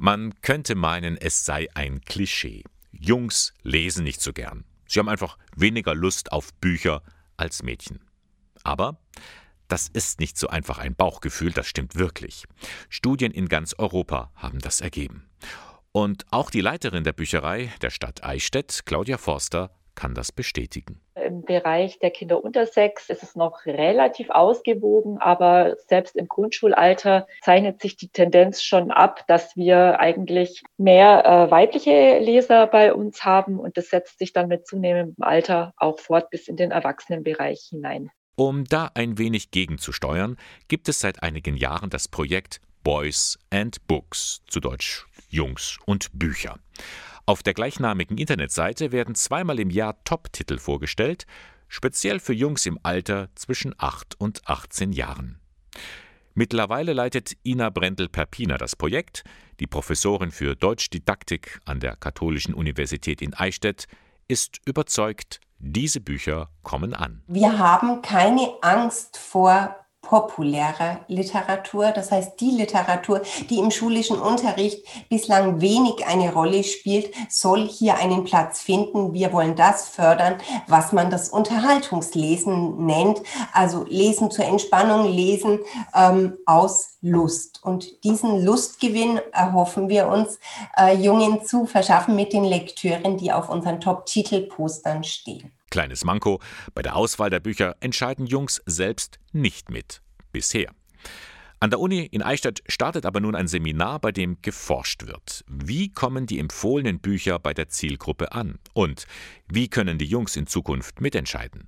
Man könnte meinen, es sei ein Klischee. Jungs lesen nicht so gern. Sie haben einfach weniger Lust auf Bücher als Mädchen. Aber das ist nicht so einfach ein Bauchgefühl, das stimmt wirklich. Studien in ganz Europa haben das ergeben. Und auch die Leiterin der Bücherei der Stadt Eichstätt, Claudia Forster, kann das bestätigen. Im Bereich der Kinder unter sechs ist es noch relativ ausgewogen, aber selbst im Grundschulalter zeichnet sich die Tendenz schon ab, dass wir eigentlich mehr äh, weibliche Leser bei uns haben und das setzt sich dann mit zunehmendem Alter auch fort bis in den Erwachsenenbereich hinein. Um da ein wenig gegenzusteuern, gibt es seit einigen Jahren das Projekt Boys and Books, zu Deutsch Jungs und Bücher. Auf der gleichnamigen Internetseite werden zweimal im Jahr Top-Titel vorgestellt, speziell für Jungs im Alter zwischen 8 und 18 Jahren. Mittlerweile leitet Ina Brendel-Perpina das Projekt. Die Professorin für Deutschdidaktik an der Katholischen Universität in Eichstätt ist überzeugt, diese Bücher kommen an. Wir haben keine Angst vor populärer Literatur, das heißt die Literatur, die im schulischen Unterricht bislang wenig eine Rolle spielt, soll hier einen Platz finden. Wir wollen das fördern, was man das Unterhaltungslesen nennt, also Lesen zur Entspannung, Lesen ähm, aus Lust. Und diesen Lustgewinn erhoffen wir uns, äh, Jungen zu verschaffen mit den Lektüren, die auf unseren Top-Titelpostern stehen. Kleines Manko, bei der Auswahl der Bücher entscheiden Jungs selbst nicht mit. Bisher. An der Uni in Eichstätt startet aber nun ein Seminar, bei dem geforscht wird. Wie kommen die empfohlenen Bücher bei der Zielgruppe an? Und wie können die Jungs in Zukunft mitentscheiden?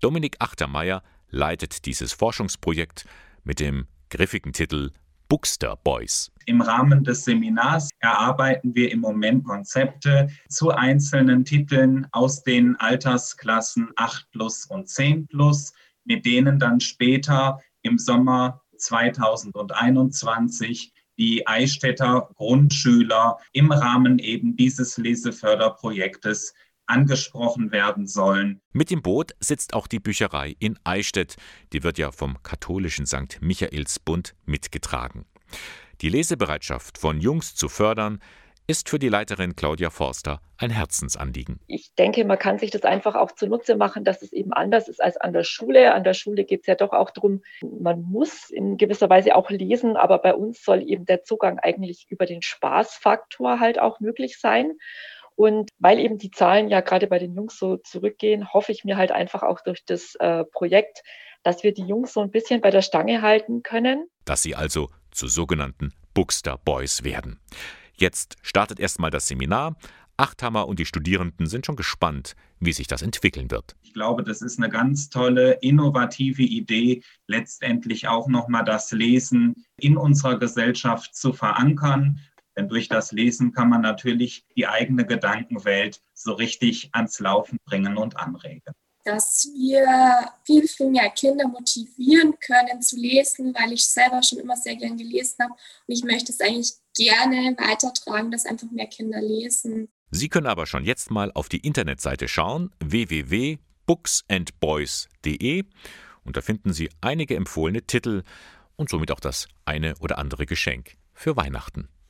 Dominik Achtermeier leitet dieses Forschungsprojekt mit dem griffigen Titel Bookster Boys. Im Rahmen des Seminars erarbeiten wir im Moment Konzepte zu einzelnen Titeln aus den Altersklassen 8 plus und 10 plus, mit denen dann später im Sommer 2021 die Eichstätter Grundschüler im Rahmen eben dieses Leseförderprojektes angesprochen werden sollen. Mit im Boot sitzt auch die Bücherei in Eichstätt. Die wird ja vom katholischen St. Michaelsbund mitgetragen. Die Lesebereitschaft von Jungs zu fördern, ist für die Leiterin Claudia Forster ein Herzensanliegen. Ich denke, man kann sich das einfach auch zunutze machen, dass es eben anders ist als an der Schule. An der Schule geht es ja doch auch darum, man muss in gewisser Weise auch lesen, aber bei uns soll eben der Zugang eigentlich über den Spaßfaktor halt auch möglich sein. Und weil eben die Zahlen ja gerade bei den Jungs so zurückgehen, hoffe ich mir halt einfach auch durch das äh, Projekt, dass wir die Jungs so ein bisschen bei der Stange halten können. Dass sie also zu sogenannten Bookster Boys werden. Jetzt startet erstmal das Seminar. Achthammer und die Studierenden sind schon gespannt, wie sich das entwickeln wird. Ich glaube, das ist eine ganz tolle, innovative Idee, letztendlich auch nochmal das Lesen in unserer Gesellschaft zu verankern denn durch das Lesen kann man natürlich die eigene Gedankenwelt so richtig ans Laufen bringen und anregen. Dass wir viel, viel mehr Kinder motivieren können zu lesen, weil ich selber schon immer sehr gern gelesen habe. Und ich möchte es eigentlich gerne weitertragen, dass einfach mehr Kinder lesen. Sie können aber schon jetzt mal auf die Internetseite schauen, www.booksandboys.de und da finden Sie einige empfohlene Titel und somit auch das eine oder andere Geschenk für Weihnachten.